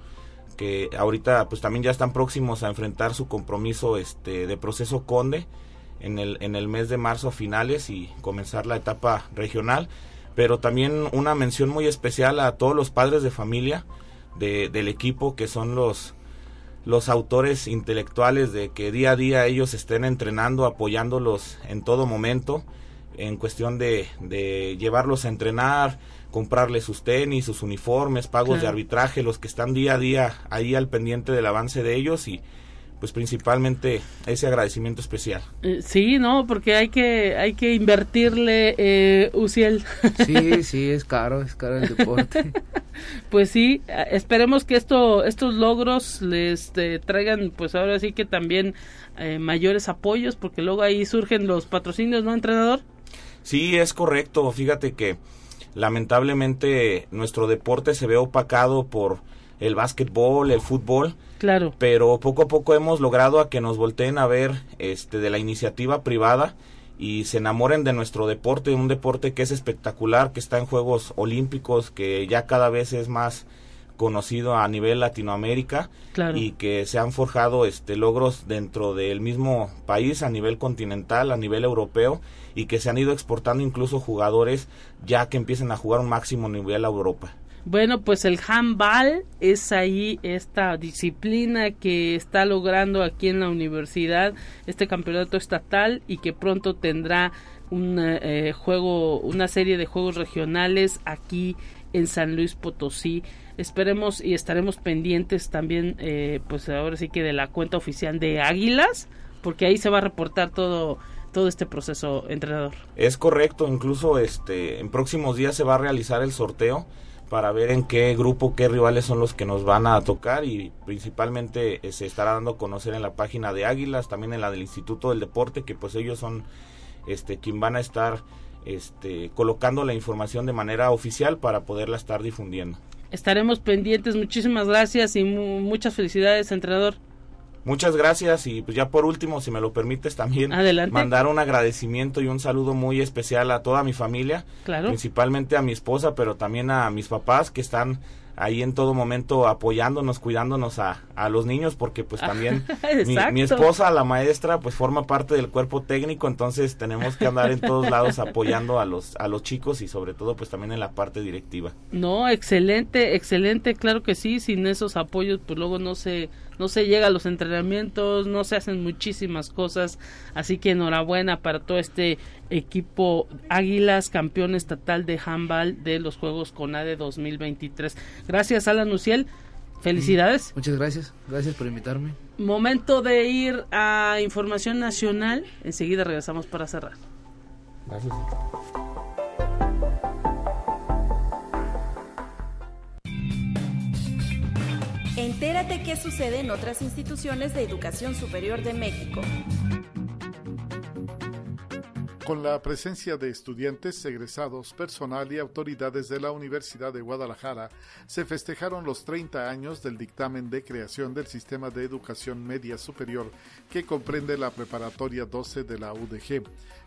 que ahorita pues también ya están próximos a enfrentar su compromiso este de proceso Conde en el, en el mes de marzo a finales y comenzar la etapa regional, pero también una mención muy especial a todos los padres de familia de, del equipo que son los los autores intelectuales de que día a día ellos estén entrenando, apoyándolos en todo momento en cuestión de, de llevarlos a entrenar, comprarles sus tenis, sus uniformes, pagos de arbitraje, los que están día a día ahí al pendiente del avance de ellos y pues principalmente ese agradecimiento especial. Eh, sí, no, porque hay que hay que invertirle eh, Uciel. Sí, sí, es caro, es caro el deporte. pues sí, esperemos que esto estos logros les este, traigan pues ahora sí que también eh, mayores apoyos porque luego ahí surgen los patrocinios, ¿no, entrenador? Sí, es correcto. Fíjate que lamentablemente nuestro deporte se ve opacado por el básquetbol, el fútbol. Claro. Pero poco a poco hemos logrado a que nos volteen a ver este de la iniciativa privada y se enamoren de nuestro deporte, un deporte que es espectacular, que está en Juegos Olímpicos, que ya cada vez es más conocido a nivel Latinoamérica y que se han forjado este logros dentro del mismo país a nivel continental, a nivel europeo y que se han ido exportando incluso jugadores ya que empiezan a jugar un máximo nivel a Europa. Bueno, pues el handball es ahí esta disciplina que está logrando aquí en la universidad este campeonato estatal y que pronto tendrá un eh, juego, una serie de juegos regionales aquí en San Luis Potosí. Esperemos y estaremos pendientes también, eh, pues ahora sí que de la cuenta oficial de Águilas, porque ahí se va a reportar todo todo este proceso, entrenador. Es correcto, incluso este en próximos días se va a realizar el sorteo para ver en qué grupo, qué rivales son los que nos van a tocar y principalmente eh, se estará dando a conocer en la página de Águilas, también en la del Instituto del Deporte, que pues ellos son este quien van a estar este colocando la información de manera oficial para poderla estar difundiendo. Estaremos pendientes, muchísimas gracias y muchas felicidades, entrenador. Muchas gracias y pues ya por último, si me lo permites también mandar un agradecimiento y un saludo muy especial a toda mi familia, claro. principalmente a mi esposa, pero también a mis papás que están ahí en todo momento apoyándonos, cuidándonos a, a los niños, porque pues también mi, mi esposa, la maestra, pues forma parte del cuerpo técnico, entonces tenemos que andar en todos lados apoyando a los, a los chicos y sobre todo pues también en la parte directiva. No, excelente, excelente, claro que sí, sin esos apoyos pues luego no se no se llega a los entrenamientos, no se hacen muchísimas cosas, así que enhorabuena para todo este equipo Águilas, campeón estatal de handball de los Juegos CONADE 2023. Gracias Alan Uciel, felicidades. Muchas gracias, gracias por invitarme. Momento de ir a información nacional, enseguida regresamos para cerrar. Gracias. Entérate qué sucede en otras instituciones de educación superior de México. Con la presencia de estudiantes, egresados, personal y autoridades de la Universidad de Guadalajara, se festejaron los 30 años del dictamen de creación del Sistema de Educación Media Superior que comprende la Preparatoria 12 de la UDG.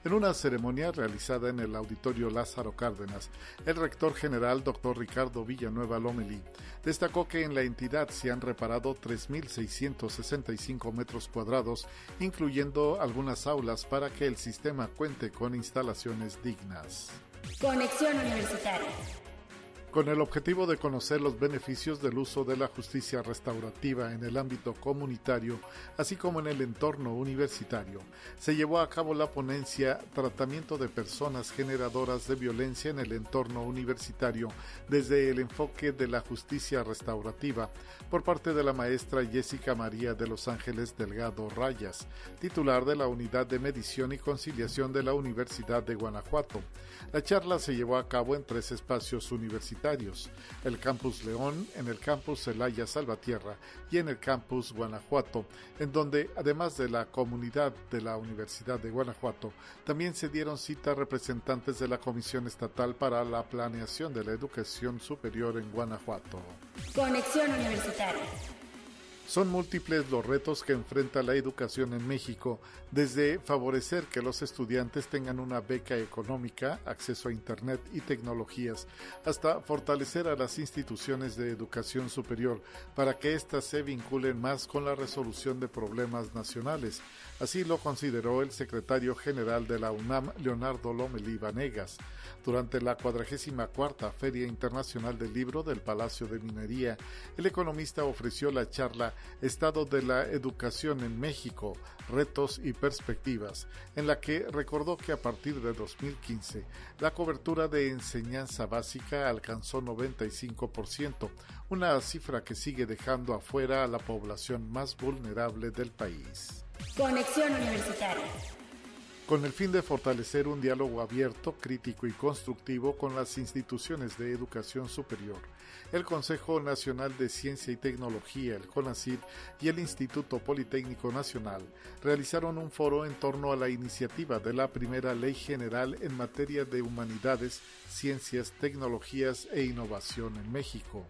En una ceremonia realizada en el Auditorio Lázaro Cárdenas, el rector general, doctor Ricardo Villanueva Lomeli, destacó que en la entidad se han reparado 3.665 metros cuadrados, incluyendo algunas aulas para que el sistema cuente con instalaciones dignas. Conexión Universitaria. Con el objetivo de conocer los beneficios del uso de la justicia restaurativa en el ámbito comunitario, así como en el entorno universitario, se llevó a cabo la ponencia Tratamiento de personas generadoras de violencia en el entorno universitario desde el enfoque de la justicia restaurativa por parte de la maestra Jessica María de Los Ángeles Delgado Rayas, titular de la Unidad de Medición y Conciliación de la Universidad de Guanajuato. La charla se llevó a cabo en tres espacios universitarios, el Campus León, en el Campus Celaya Salvatierra y en el Campus Guanajuato, en donde, además de la comunidad de la Universidad de Guanajuato, también se dieron cita representantes de la Comisión Estatal para la Planeación de la Educación Superior en Guanajuato. Conexión Universitaria. Son múltiples los retos que enfrenta la educación en México, desde favorecer que los estudiantes tengan una beca económica, acceso a Internet y tecnologías, hasta fortalecer a las instituciones de educación superior para que éstas se vinculen más con la resolución de problemas nacionales. Así lo consideró el secretario general de la UNAM, Leonardo Lomelí Vanegas. Durante la 44 Feria Internacional del Libro del Palacio de Minería, el economista ofreció la charla Estado de la Educación en México, Retos y Perspectivas, en la que recordó que a partir de 2015 la cobertura de enseñanza básica alcanzó 95%, una cifra que sigue dejando afuera a la población más vulnerable del país. Conexión Universitaria. Con el fin de fortalecer un diálogo abierto, crítico y constructivo con las instituciones de educación superior, el Consejo Nacional de Ciencia y Tecnología, el CONACYT y el Instituto Politécnico Nacional realizaron un foro en torno a la iniciativa de la primera Ley General en materia de humanidades, ciencias, tecnologías e innovación en México.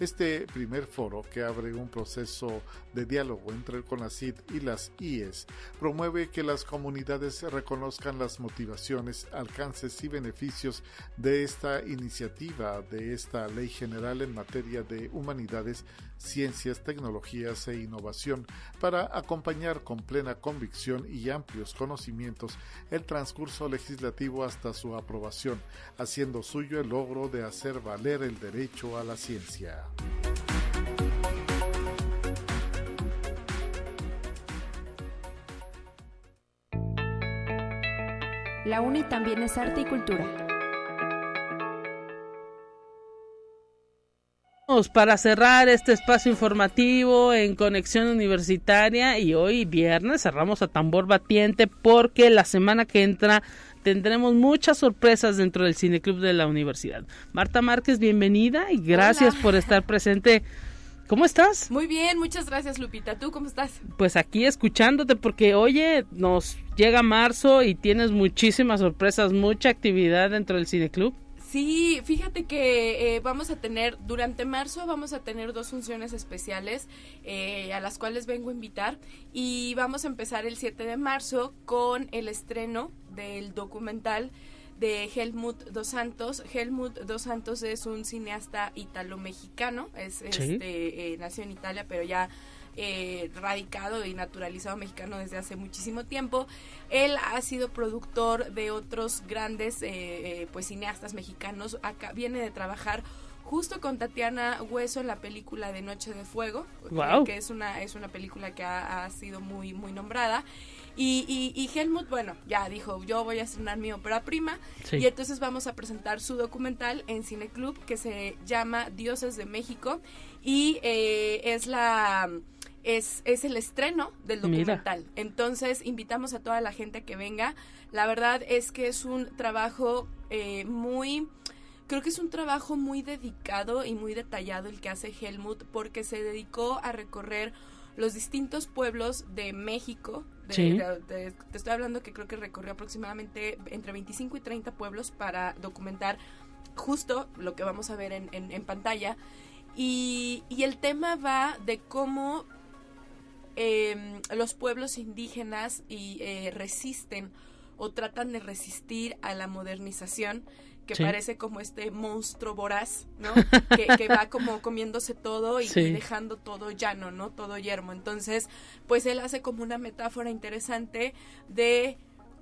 Este primer foro, que abre un proceso de diálogo entre el CONACYT y las IES, promueve que las comunidades reconozcan las motivaciones, alcances y beneficios de esta iniciativa, de esta ley general en materia de humanidades, ciencias, tecnologías e innovación, para acompañar con plena convicción y amplios conocimientos el transcurso legislativo hasta su aprobación, haciendo suyo el logro de hacer valer el derecho a la ciencia. La UNI también es arte y cultura. Para cerrar este espacio informativo en Conexión Universitaria y hoy viernes cerramos a tambor batiente porque la semana que entra tendremos muchas sorpresas dentro del Cineclub de la universidad. Marta Márquez, bienvenida y gracias Hola. por estar presente. ¿Cómo estás? Muy bien, muchas gracias Lupita. ¿Tú cómo estás? Pues aquí escuchándote porque oye, nos llega marzo y tienes muchísimas sorpresas, mucha actividad dentro del Cineclub. Sí, fíjate que eh, vamos a tener, durante marzo vamos a tener dos funciones especiales eh, a las cuales vengo a invitar y vamos a empezar el 7 de marzo con el estreno del documental de Helmut Dos Santos. Helmut Dos Santos es un cineasta italo-mexicano, es, este, eh, nació en Italia, pero ya eh, radicado y naturalizado mexicano desde hace muchísimo tiempo. Él ha sido productor de otros grandes eh, pues cineastas mexicanos. Acá viene de trabajar justo con Tatiana Hueso en la película de Noche de Fuego, que es una es una película que ha, sido muy muy nombrada. Y, y, Helmut, bueno, ya dijo, yo voy a estrenar mi ópera prima y entonces vamos a presentar su documental en Cine Club que se llama Dioses de México y eh, es la es, es el estreno del documental. Entonces invitamos a toda la gente que venga. La verdad es que es un trabajo eh, muy creo que es un trabajo muy dedicado y muy detallado el que hace Helmut porque se dedicó a recorrer los distintos pueblos de México. te estoy hablando que creo que recorrió aproximadamente entre 25 y 30 pueblos para documentar justo lo que vamos a ver en, en, pantalla. Y, y, el tema va de cómo eh, los pueblos indígenas y, eh, resisten o tratan de resistir a la modernización que parece como este monstruo voraz, ¿no? que, va como comiéndose todo y, dejando todo llano, ¿no? Todo yermo. Entonces, pues él hace como una metáfora interesante de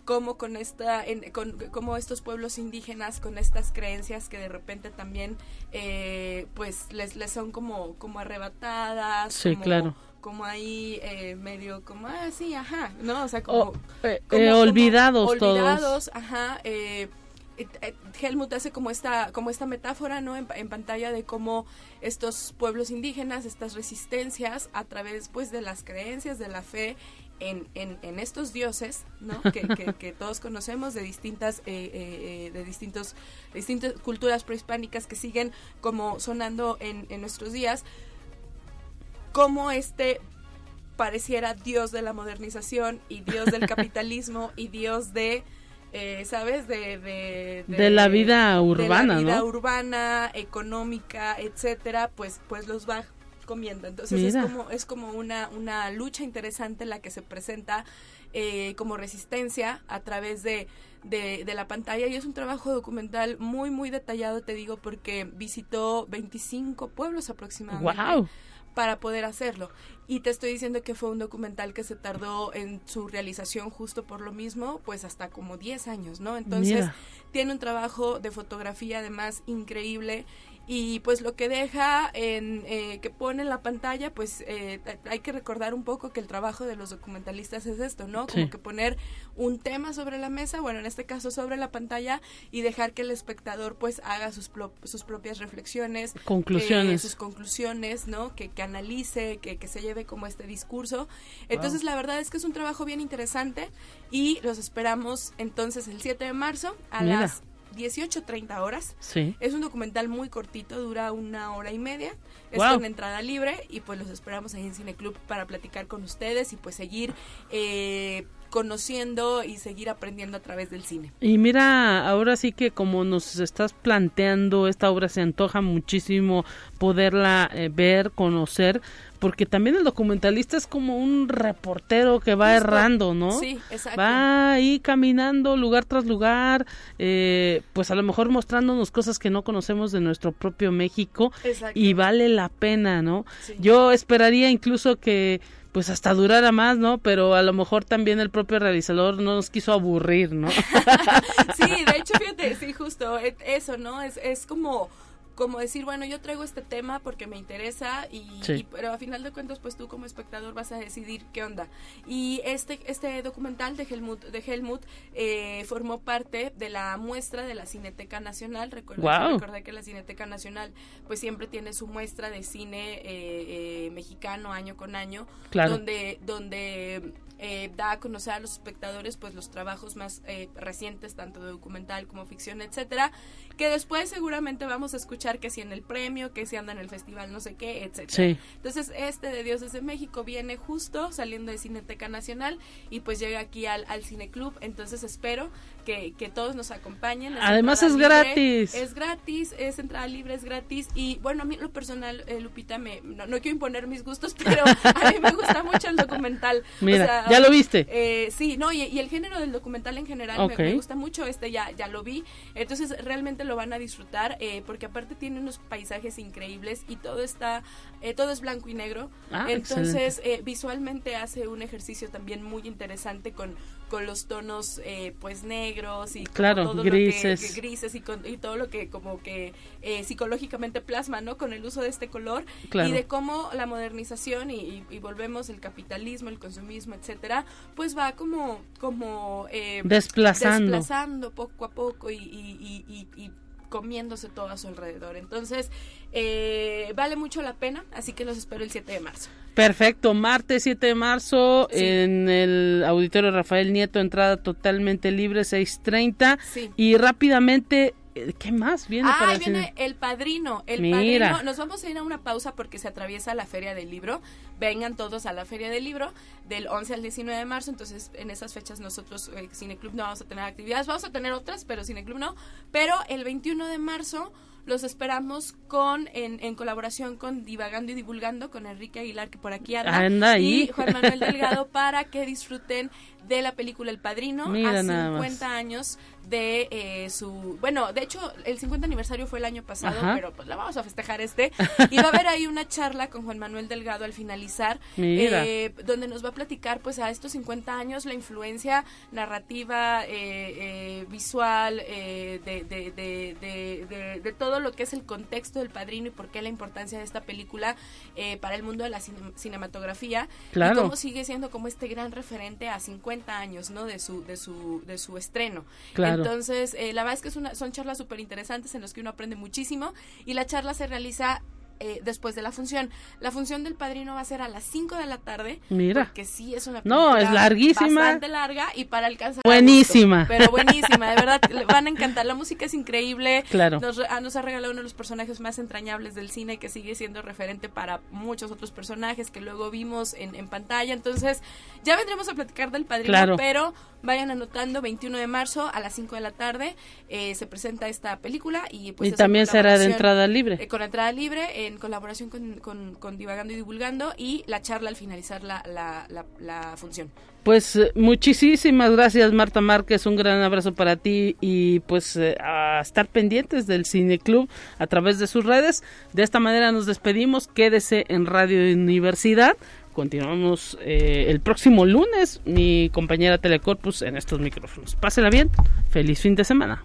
cómo con esta, en, con, cómo estos pueblos indígenas con estas creencias que de repente también, eh, pues les, les son como, como arrebatadas. Sí, claro como ahí eh, medio como ah sí ajá no o sea como, oh, eh, eh, olvidados olvidados ajá Helmut hace como esta como esta metáfora no en, pantalla de cómo estos pueblos indígenas estas resistencias a través pues de las creencias de la fe en, en, estos dioses no que, que, todos conocemos de distintas de distintos distintas culturas prehispánicas que siguen como sonando en, en nuestros días cómo este pareciera Dios de la modernización y Dios del capitalismo y Dios de, eh, ¿sabes? De, de, la vida urbana, de la vida urbana, económica, etcétera, pues, pues los va comiendo. Entonces es como, es como una, una lucha interesante la que se presenta eh, como resistencia a través de, de, de, la pantalla y es un trabajo documental muy, muy detallado, te digo, porque visitó 25 pueblos aproximadamente. ¡Wow! Para poder hacerlo. Y te estoy diciendo que fue un documental que se tardó en su realización justo por lo mismo, pues hasta como 10 años, ¿no? Entonces, tiene un trabajo de fotografía además increíble y pues lo que deja en eh, que pone en la pantalla pues eh, hay que recordar un poco que el trabajo de los documentalistas es esto no como que poner un tema sobre la mesa bueno en este caso sobre la pantalla y dejar que el espectador pues haga sus sus propias reflexiones conclusiones. sus conclusiones no que, que analice que, que se lleve como este discurso. Entonces la verdad es que es un trabajo bien interesante y los esperamos entonces el 7 de marzo a las 18-30 horas. Sí. Es un documental muy cortito, dura una hora y media. Es con entrada libre y pues los esperamos ahí en Cine Club para platicar con ustedes y pues seguir eh, conociendo y seguir aprendiendo a través del cine. Y mira, ahora sí que como nos estás planteando, esta obra se antoja muchísimo poderla eh, ver, conocer, porque también el documentalista es como un reportero que va errando, ¿no? Sí, exacto. Va ahí caminando lugar tras lugar, eh, pues a lo mejor mostrándonos cosas que no conocemos de nuestro propio México y vale la pena, ¿no? Yo esperaría incluso que pues hasta durara más, ¿no? Pero a lo mejor también el propio realizador no nos quiso aburrir, ¿no? sí, de hecho, fíjate, sí, justo e, eso, ¿no? Es, es como como decir, bueno, yo traigo este tema porque me interesa y, pero a final de cuentas pues tú como espectador vas a decidir qué onda. Y este este documental de Helmut de Helmut eh, formó parte de la muestra de la Cineteca Nacional. Recuerda, que la Cineteca Nacional pues siempre tiene su muestra de cine eh, eh, mexicano año con año, donde donde eh, da a conocer a los espectadores pues los trabajos más eh, recientes tanto de documental como ficción etcétera que después seguramente vamos a escuchar que si en el premio que si anda en el festival no sé qué etcétera. Entonces este de Dioses de México viene justo saliendo de Cineteca Nacional y pues llega aquí al, al Cine Club entonces espero que, que todos nos acompañen. Además es gratis. Es gratis, es entrada libre, es gratis. Y bueno, a mí lo personal, eh, Lupita, me, no, quiero imponer mis gustos, pero a mí me gusta mucho el documental. Mira, ¿ya lo viste? Eh, sí, no, y, el género del documental en general me, gusta mucho. Este ya, ya lo vi. Entonces realmente lo van a disfrutar eh, porque aparte tiene unos paisajes increíbles y todo está, todo es blanco y negro. Ah, Entonces visualmente hace un ejercicio también muy interesante con, con los tonos pues negros y claro, todo grises. Lo que, grises y, y, todo lo que como que eh, psicológicamente plasma, ¿no? Con el uso de este color y de cómo la modernización y, volvemos el capitalismo, el consumismo, etcétera, pues va como como eh, desplazando desplazando poco a poco y, y comiéndose todo a su alrededor. Entonces, eh, vale mucho la pena, así que los espero el 7 de marzo. Perfecto, martes 7 de marzo en el auditorio Rafael Nieto, entrada totalmente libre, 6.30. Y rápidamente eh, ¿Qué más viene ah, para viene el padrino. El padrino. Nos vamos a ir a una pausa porque se atraviesa la Feria del Libro. Vengan todos a la Feria del Libro del 11 al 19 de marzo. Entonces, en esas fechas nosotros, eh, Cineclub, no vamos a tener actividades. Vamos a tener otras, pero Cineclub no. Pero el 21 de marzo los esperamos con en, en, colaboración con Divagando y Divulgando con Enrique Aguilar que por aquí anda, y Juan Manuel Delgado para que disfruten de la película El Padrino. A 50 años de eh, su bueno de hecho el 50 aniversario fue el año pasado pero pues la vamos a festejar este. Y va a haber ahí una charla con Juan Manuel Delgado al finalizar eh, donde nos va a platicar pues a estos 50 años la influencia narrativa eh, visual de, de, de, de, todo lo que es el contexto del padrino y por qué la importancia de esta película para el mundo de la cinematografía. Y cómo sigue siendo como este gran referente a 50 años no de su de su de su estreno entonces, eh, la verdad es que es una, son charlas súper interesantes en las que uno aprende muchísimo y la charla se realiza eh, después de la función. La función del padrino va a ser a las 5 de la tarde. Mira. Que sí es una No, es larguísima. Bastante larga y para alcanzar. Buenísima. pero buenísima, de verdad. van a encantar. La música es increíble. Claro. Nos, ah, nos, ha regalado uno de los personajes más entrañables del cine que sigue siendo referente para muchos otros personajes que luego vimos en, en pantalla. Entonces, ya vendremos a platicar del padrino, pero vayan anotando 21 de marzo a las 5 de la tarde eh, se presenta esta película y pues y también será de entrada libre eh, con entrada libre en colaboración con, Divagando y Divulgando y la charla al finalizar la, la, la, función pues eh, muchísimas gracias Marta Márquez, un gran abrazo para ti y pues a estar pendientes del Cine Club a través de sus redes. De esta manera nos despedimos, quédese en Radio Universidad Continuamos eh, el próximo lunes, mi compañera Telecorpus en estos micrófonos. Pásela bien, feliz fin de semana.